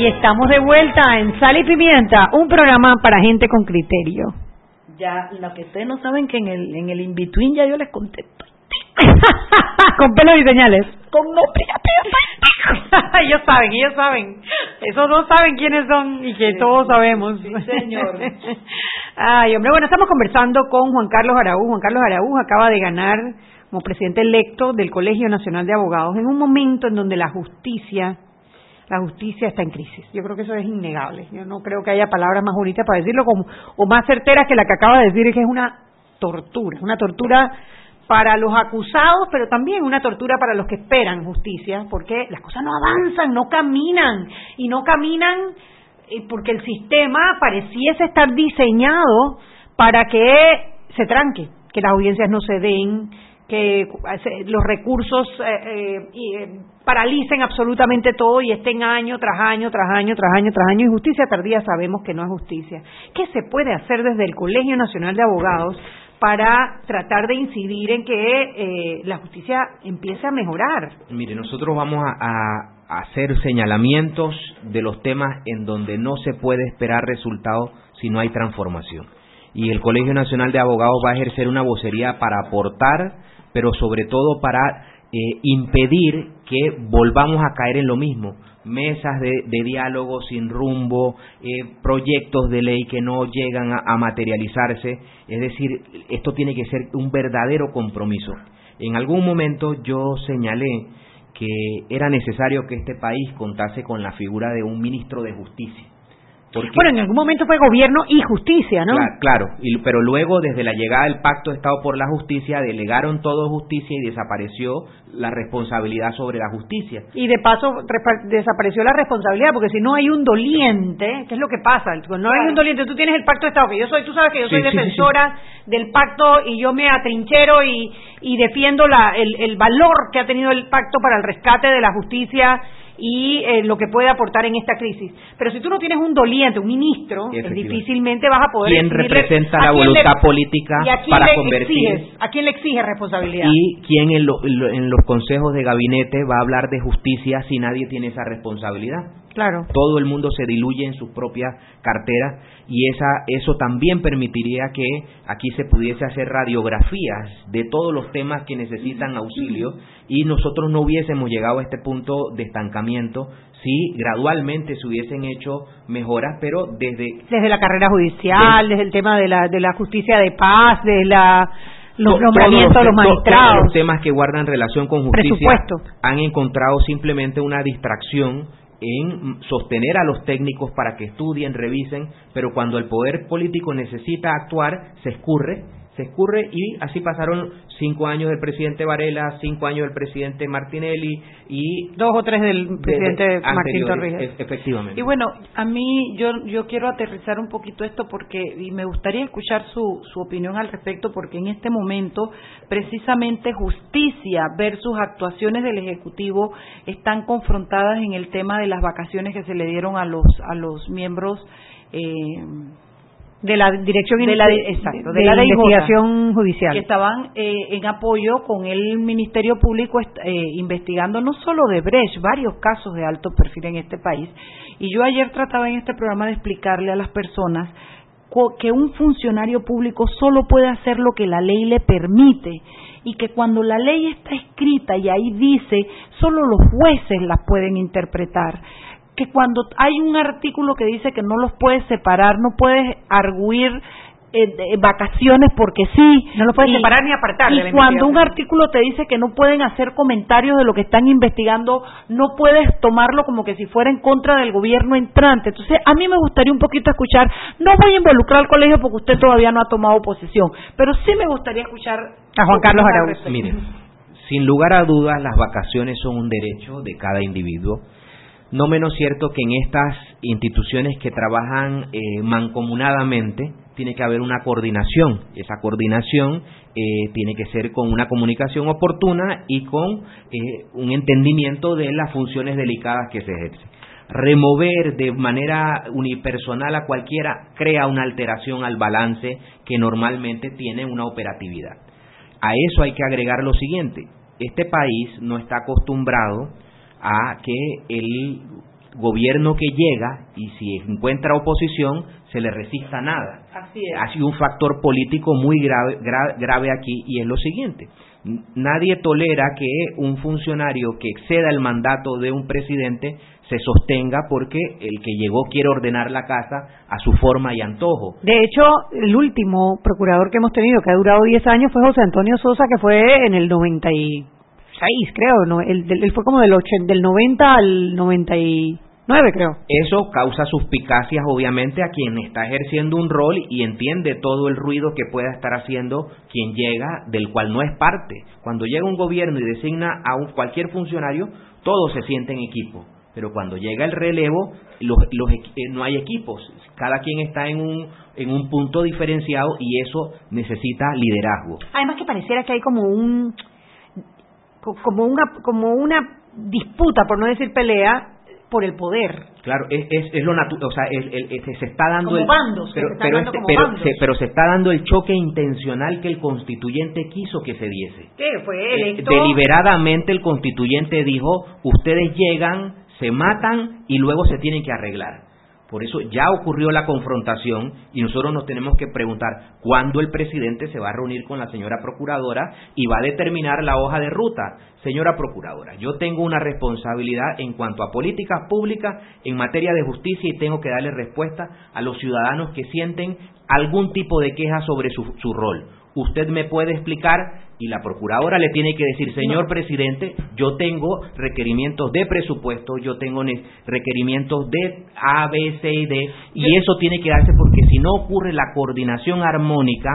Y estamos de vuelta en Sal y Pimienta, un programa para gente con criterio. Ya, lo que ustedes no saben que en el, en el in-between ya yo les contesto. [laughs] con pelos y señales. Con y [laughs] ellos saben, ellos saben. Esos no saben quiénes son y que todos sabemos. Sí, señor. [laughs] Ay, hombre, bueno, estamos conversando con Juan Carlos Araúz. Juan Carlos Araúz acaba de ganar como presidente electo del Colegio Nacional de Abogados en un momento en donde la justicia la justicia está en crisis. Yo creo que eso es innegable. Yo no creo que haya palabras más bonitas para decirlo como, o más certeras que la que acaba de decir, que es una tortura, una tortura para los acusados, pero también una tortura para los que esperan justicia, porque las cosas no avanzan, no caminan, y no caminan eh, porque el sistema pareciese estar diseñado para que se tranque, que las audiencias no se den, que los recursos eh, eh, paralicen absolutamente todo y estén año tras año, tras año, tras año, tras año. Y justicia tardía sabemos que no es justicia. ¿Qué se puede hacer desde el Colegio Nacional de Abogados para tratar de incidir en que eh, la justicia empiece a mejorar? Mire, nosotros vamos a hacer señalamientos de los temas en donde no se puede esperar resultados si no hay transformación. Y el Colegio Nacional de Abogados va a ejercer una vocería para aportar pero sobre todo para eh, impedir que volvamos a caer en lo mismo. Mesas de, diálogo sin rumbo, eh, proyectos de ley que no llegan a, materializarse. Es decir, esto tiene que ser un verdadero compromiso. En algún momento yo señalé que era necesario que este país contase con la figura de un ministro de justicia bueno, en algún momento fue gobierno y justicia, ¿no? Claro, pero luego desde la llegada del Pacto de Estado por la Justicia delegaron todo justicia y desapareció la responsabilidad sobre la justicia. Y de paso desapareció la responsabilidad, porque si no hay un doliente, ¿qué es lo que pasa? No hay un doliente, tú tienes el Pacto de Estado, que yo soy, tú sabes que yo soy defensora del pacto y yo me atrinchero y, y defiendo la, el, el valor que ha tenido el pacto para el rescate de la justicia y eh, lo que puede aportar en esta crisis. Pero si tú no tienes un doliente, un ministro, difícilmente vas a poder... ¿Quién representa la voluntad política para convertir? ¿A quién le exige responsabilidad? ¿Y quién en, en los consejos de gabinete va a hablar de justicia si nadie tiene esa responsabilidad? Claro. Todo el mundo se diluye en sus propias carteras y esa, eso también permitiría que aquí se pudiese hacer radiografías de todos los temas que necesitan auxilio y nosotros no hubiésemos llegado a este punto de estancamiento si gradualmente se hubiesen hecho mejoras, pero desde... Desde la carrera judicial, desde el tema de la, de la justicia de paz, de la los nombramientos de los magistrados. Todos los temas que guardan relación con justicia han encontrado simplemente una distracción en sostener a los técnicos para que estudien, revisen, pero cuando el poder político necesita actuar, se escurre se escurre y así pasaron cinco años del presidente Varela, cinco años del presidente Martinelli y dos o tres del presidente Martín Torrijos. Efectivamente. Y bueno, a mí yo yo quiero aterrizar un poquito esto porque y me gustaría escuchar su su opinión al respecto porque en este momento precisamente justicia versus actuaciones del ejecutivo están confrontadas en el tema de las vacaciones que se le dieron a los a los miembros eh, de la dirección de la, de, exacto, de, de la investigación judicial que estaban eh, en apoyo con el Ministerio Público eh, investigando no solo de Brecht, varios casos de alto perfil en este país. Y yo ayer trataba en este programa de explicarle a las personas que un funcionario público solo puede hacer lo que la ley le permite y que cuando la ley está escrita y ahí dice, solo los jueces las pueden interpretar que cuando hay un artículo que dice que no los puedes separar, no puedes arguir eh, de- vacaciones porque sí. No los puedes Y- separar ni apartar de Y la cuando un artículo te dice que no pueden hacer comentarios de lo que están investigando, no puedes tomarlo como que si fuera en contra del gobierno entrante. Entonces, a mí me gustaría un poquito escuchar, no voy a involucrar al colegio porque usted todavía no ha tomado posición, pero sí me gustaría escuchar A Juan Carlos respecto. Mire, sin lugar a dudas, las vacaciones son un derecho de cada individuo. No menos cierto que en estas instituciones que trabajan eh, mancomunadamente tiene que haber una coordinación. Esa coordinación eh, tiene que ser con una comunicación oportuna y con eh, un entendimiento de las funciones delicadas que se ejercen. Remover de manera unipersonal a cualquiera crea una alteración al balance que normalmente tiene una operatividad. A eso hay que agregar lo siguiente. Este país no está acostumbrado a que el gobierno que llega y si encuentra oposición se le resista nada. Así es. Ha sido un factor político muy grave, gra- grave aquí y es lo siguiente. Nadie tolera que un funcionario que exceda el mandato de un presidente se sostenga porque el que llegó quiere ordenar la casa a su forma y antojo. De hecho, el último procurador que hemos tenido, que ha durado 10 años, fue José Antonio Sosa, que fue en el 96, creo. No, él, él fue como del, 80, del 90 al 99, creo. Eso causa suspicacias, obviamente, a quien está ejerciendo un rol y entiende todo el ruido que pueda estar haciendo quien llega, del cual no es parte. Cuando llega un gobierno y designa a un, cualquier funcionario, todos se sienten equipo. Pero cuando llega el relevo, los, los equi- eh, no hay equipos. Cada quien está en un, en un punto diferenciado y eso necesita liderazgo. Además que pareciera que hay como un como una como una disputa, por no decir pelea, por el poder. Claro, es, es, es lo natural, o sea, el- se está dando Como el, bandos, pero, se pero dando este- como pero bandos. se, pero se está dando el choque intencional que el constituyente quiso que se diese. ¿Qué? Fue Eh, electo. Deliberadamente el constituyente dijo, ustedes llegan, se matan y luego se tienen que arreglar. Por eso ya ocurrió la confrontación y nosotros nos tenemos que preguntar cuándo el presidente se va a reunir con la señora procuradora y va a determinar la hoja de ruta. Señora procuradora, yo tengo una responsabilidad en cuanto a políticas públicas en materia de justicia y tengo que darle respuesta a los ciudadanos que sienten algún tipo de queja sobre su, rol. Usted me puede explicar y la procuradora le tiene que decir, señor presidente, yo tengo requerimientos de presupuesto, yo tengo requerimientos de A, B, C y D, y eso tiene que darse porque si no ocurre la coordinación armónica,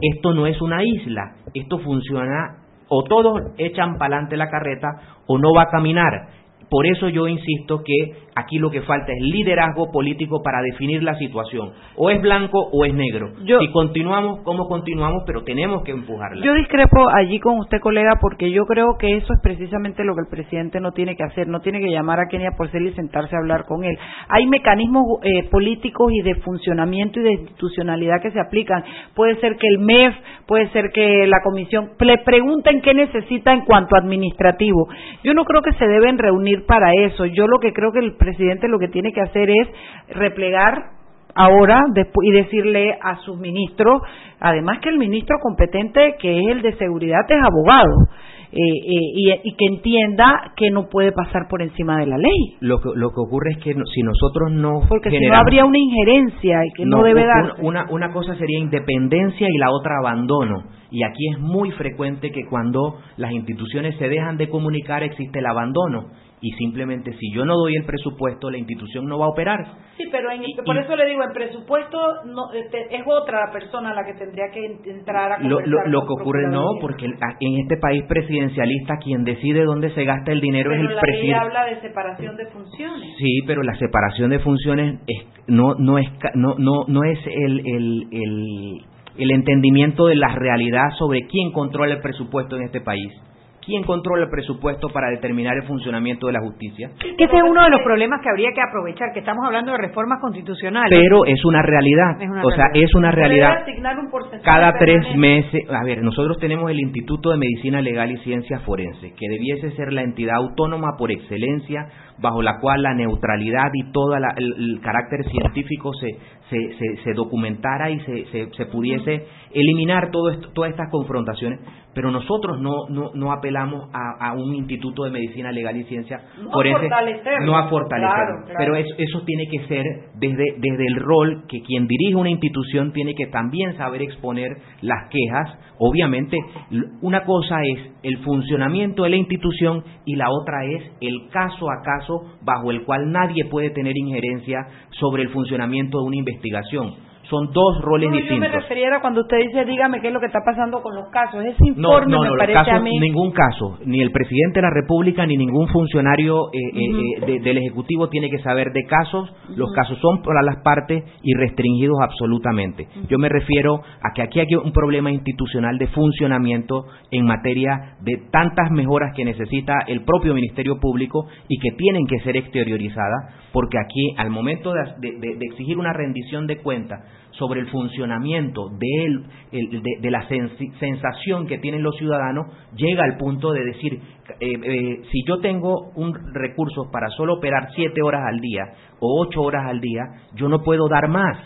esto no es una isla, esto funciona, o todos echan para adelante la carreta o no va a caminar. Por eso yo insisto que aquí lo que falta es liderazgo político para definir la situación. O es blanco o es negro. si continuamos, ¿cómo continuamos? Pero tenemos que empujarla. Yo discrepo allí con usted, colega, porque yo creo que eso es precisamente lo que el presidente no tiene que hacer. No tiene que llamar a Kenia Porcel y sentarse a hablar con él. Hay mecanismos eh, políticos y de funcionamiento y de institucionalidad que se aplican. Puede ser que el MEF, puede ser que la comisión le pregunten qué necesita en cuanto a administrativo. Yo no creo que se deben reunir para eso. Yo lo que creo que el presidente lo que tiene que hacer es replegar ahora y decirle a sus ministros, además que el ministro competente que es el de seguridad es abogado eh, eh, y, y que entienda que no puede pasar por encima de la ley, Lo que, lo que ocurre es que no- si nosotros no porque si no habría una injerencia y que no, debe darse. Una, una cosa sería independencia y la otra abandono. Y aquí es muy frecuente que cuando las instituciones se dejan de comunicar existe el abandono. Y simplemente si yo no doy el presupuesto, la institución no va a operar. Sí, pero en- por eso le digo, el presupuesto no, este, es otra persona la que tendría que en- entrar a Lo, lo, que ocurre no, porque en este país presidencialista quien decide dónde se gasta el dinero Pero es el presidente. habla de separación de funciones. Sí, pero la separación de funciones es- no, no es, no, no, no es el, el, el, el entendimiento de la realidad sobre quién controla el presupuesto en este país. ¿Quién controla el presupuesto para determinar el funcionamiento de la justicia? Que ese es uno de los problemas que habría que aprovechar, que estamos hablando de reformas constitucionales. Pero es una realidad. Es una o sea, es una realidad. Un Cada tres meses, a ver, nosotros tenemos el Instituto de Medicina Legal y Ciencias Forenses, que debiese ser la entidad autónoma por excelencia, bajo la cual la neutralidad y todo el, el carácter científico se, se, se, se documentara y se, se, se pudiese eliminar todo esto- todas estas confrontaciones. Pero nosotros no, no, no apelamos a, a un Instituto de Medicina Legal y Ciencias No Forenses, fortalecerlo. no a fortalecerlo. Claro, claro. Pero eso, eso tiene que ser desde, desde el rol que quien dirige una institución tiene que también saber exponer las quejas. Obviamente, una cosa es el funcionamiento de la institución y la otra es el caso a caso bajo el cual nadie puede tener injerencia sobre el funcionamiento de una investigación. Son dos roles No, yo me distintos. referiera cuando usted dice, dígame qué es lo que está pasando con los casos. Ese No, informe no, me no, los parece casos, a mí... ningún caso, ni el presidente de la República ni ningún funcionario eh, eh, eh, de- del Ejecutivo tiene que saber de casos. Los casos son para las partes y restringidos absolutamente. Yo me refiero a que aquí hay un problema institucional de funcionamiento en materia de tantas mejoras que necesita el propio Ministerio Público y que tienen que ser exteriorizadas, porque aquí al momento de- de exigir una rendición de cuentas sobre el funcionamiento de, el- de, la sensación que tienen los ciudadanos, llega al punto de decir, eh, eh, si yo tengo un recurso para solo operar siete horas al día o ocho horas al día, yo no puedo dar más.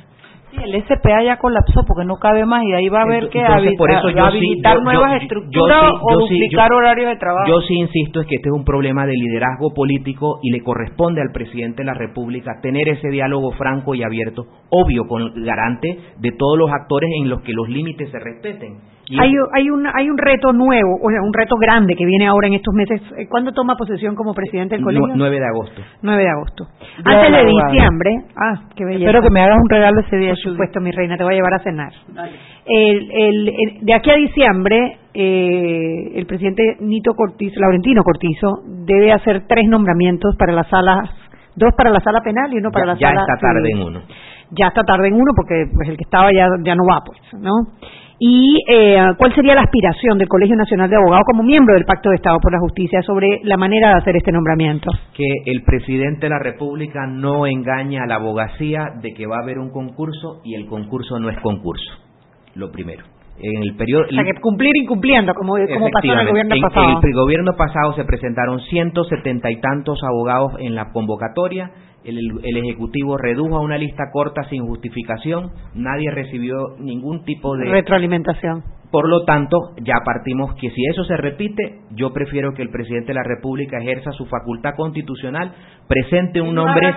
Sí, el SPA ya colapsó porque no cabe más y ahí va a haber que Entonces, habi- por eso yo sí- habilitar yo- yo- nuevas yo- estructuras yo o duplicar horarios de trabajo. Yo sí insisto es que este es un problema de liderazgo político y le corresponde al presidente de la República tener ese diálogo franco y abierto, obvio, con el garante de todos los actores en los que los límites se respeten. Hay, hay, un, hay un reto nuevo, o sea, un reto grande que viene ahora en estos meses. Eh, ¿Cuándo toma posesión como presidente del colegio? 9 de agosto. 9 de agosto. Antes de abogado. diciembre, ah, qué belleza. Espero que me hagas un regalo ese día, Por supuesto, mi reina, te voy a llevar a cenar. El, el- el- de aquí a diciembre, eh, el presidente Nito Cortizo, Laurentino Cortizo, debe hacer tres nombramientos para las salas, dos para la sala penal y uno para Ya, la ya sala está tarde civil. en uno. Ya está tarde en uno porque pues el que estaba ya, ya no va, pues, ¿no? Y eh, cuál sería la aspiración del Colegio Nacional de Abogados como miembro del Pacto de Estado por la Justicia sobre la manera de hacer este nombramiento. Que el presidente de la República no engaña a la abogacía de que va a haber un concurso y el concurso no es concurso. Lo primero. En el periodo, O sea, que cumplir incumpliendo, como, como pasó en el gobierno En- pasado. En el gobierno pasado se presentaron 170 y tantos abogados en la convocatoria. El, el Ejecutivo redujo a una lista corta sin justificación. Nadie recibió ningún tipo de... Retroalimentación. Por lo tanto, ya partimos que si eso se repite, yo prefiero que el presidente de la República ejerza su facultad constitucional, presente un no nombre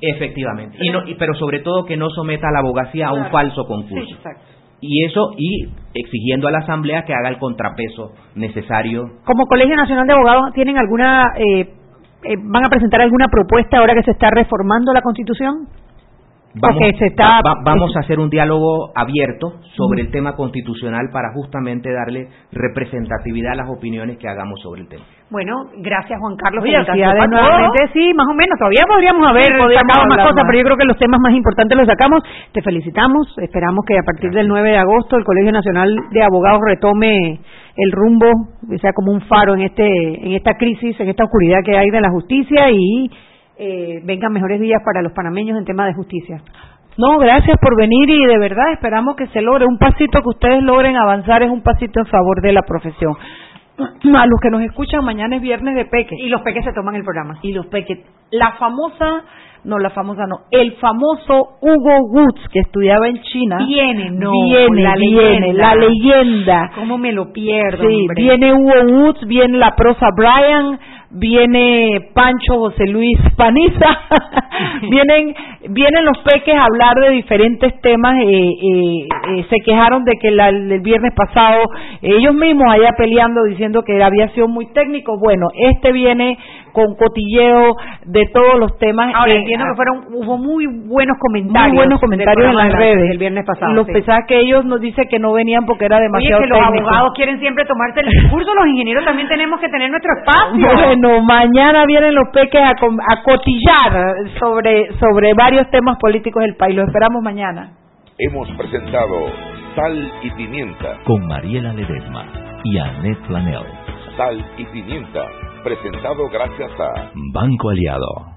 efectivamente, y no- y- pero sobre todo que no someta a la abogacía a un falso concurso. Sí, exacto. Y eso y exigiendo a la Asamblea que haga el contrapeso necesario Como Colegio Nacional de Abogados, ¿tienen alguna, eh, van a presentar alguna propuesta ahora que se está reformando la Constitución? Vamos, Porque se está- va- va- vamos a hacer un diálogo abierto sobre el tema constitucional para justamente darle representatividad a las opiniones que hagamos sobre el tema. Bueno, gracias Juan Carlos. Oye, Felicitaciones ¿así de nuevamente. Sí, más o menos. Todavía podríamos haber Sí, podríamos sacado más cosas, más. pero yo creo que los temas más importantes los sacamos. Te felicitamos. Esperamos que a partir del 9 de agosto el Colegio Nacional de Abogados retome el rumbo, sea como un faro en este, en esta crisis, en esta oscuridad que hay de la justicia y eh, vengan mejores días para los panameños en tema de justicia. No, gracias por venir y de verdad esperamos que se logre. Un pasito que ustedes logren avanzar es un pasito en favor de la profesión. [clears throat] A los que nos escuchan, mañana es viernes de peque. Y los peques se toman el programa. Y los peques. La famosa, no, la famosa no, el famoso Hugo Woods que estudiaba en China. Viene, no, Viene, la viene, leyenda. la leyenda. ¿Cómo me lo pierdo, Sí, hombre? viene Hugo Woods, viene la prosa Brian, viene Pancho José Luis Paniza, [laughs] vienen, vienen los peques a hablar de diferentes temas. eh, eh, eh, se quejaron de que la- el viernes pasado ellos mismos allá peleando diciendo que había sido muy técnico. Bueno, este viene con cotilleo de todos los temas. Ahora eh, entiendo ah, que fueron hubo muy buenos comentarios. muy buenos comentarios en las de la- redes. el viernes pasado. Los sí. pensaban que ellos nos dicen que no venían porque era Oye, demasiado que los técnico. abogados quieren siempre tomarse el discurso, los ingenieros también tenemos que tener nuestro espacio. [laughs] Bueno, mañana vienen los peques a, a cotillar sobre, sobre varios temas políticos del país. Lo esperamos mañana. Hemos presentado Sal y Pimienta. Con Mariela Ledesma y Annette Planel. Sal y Pimienta, presentado gracias a Banco Aliado.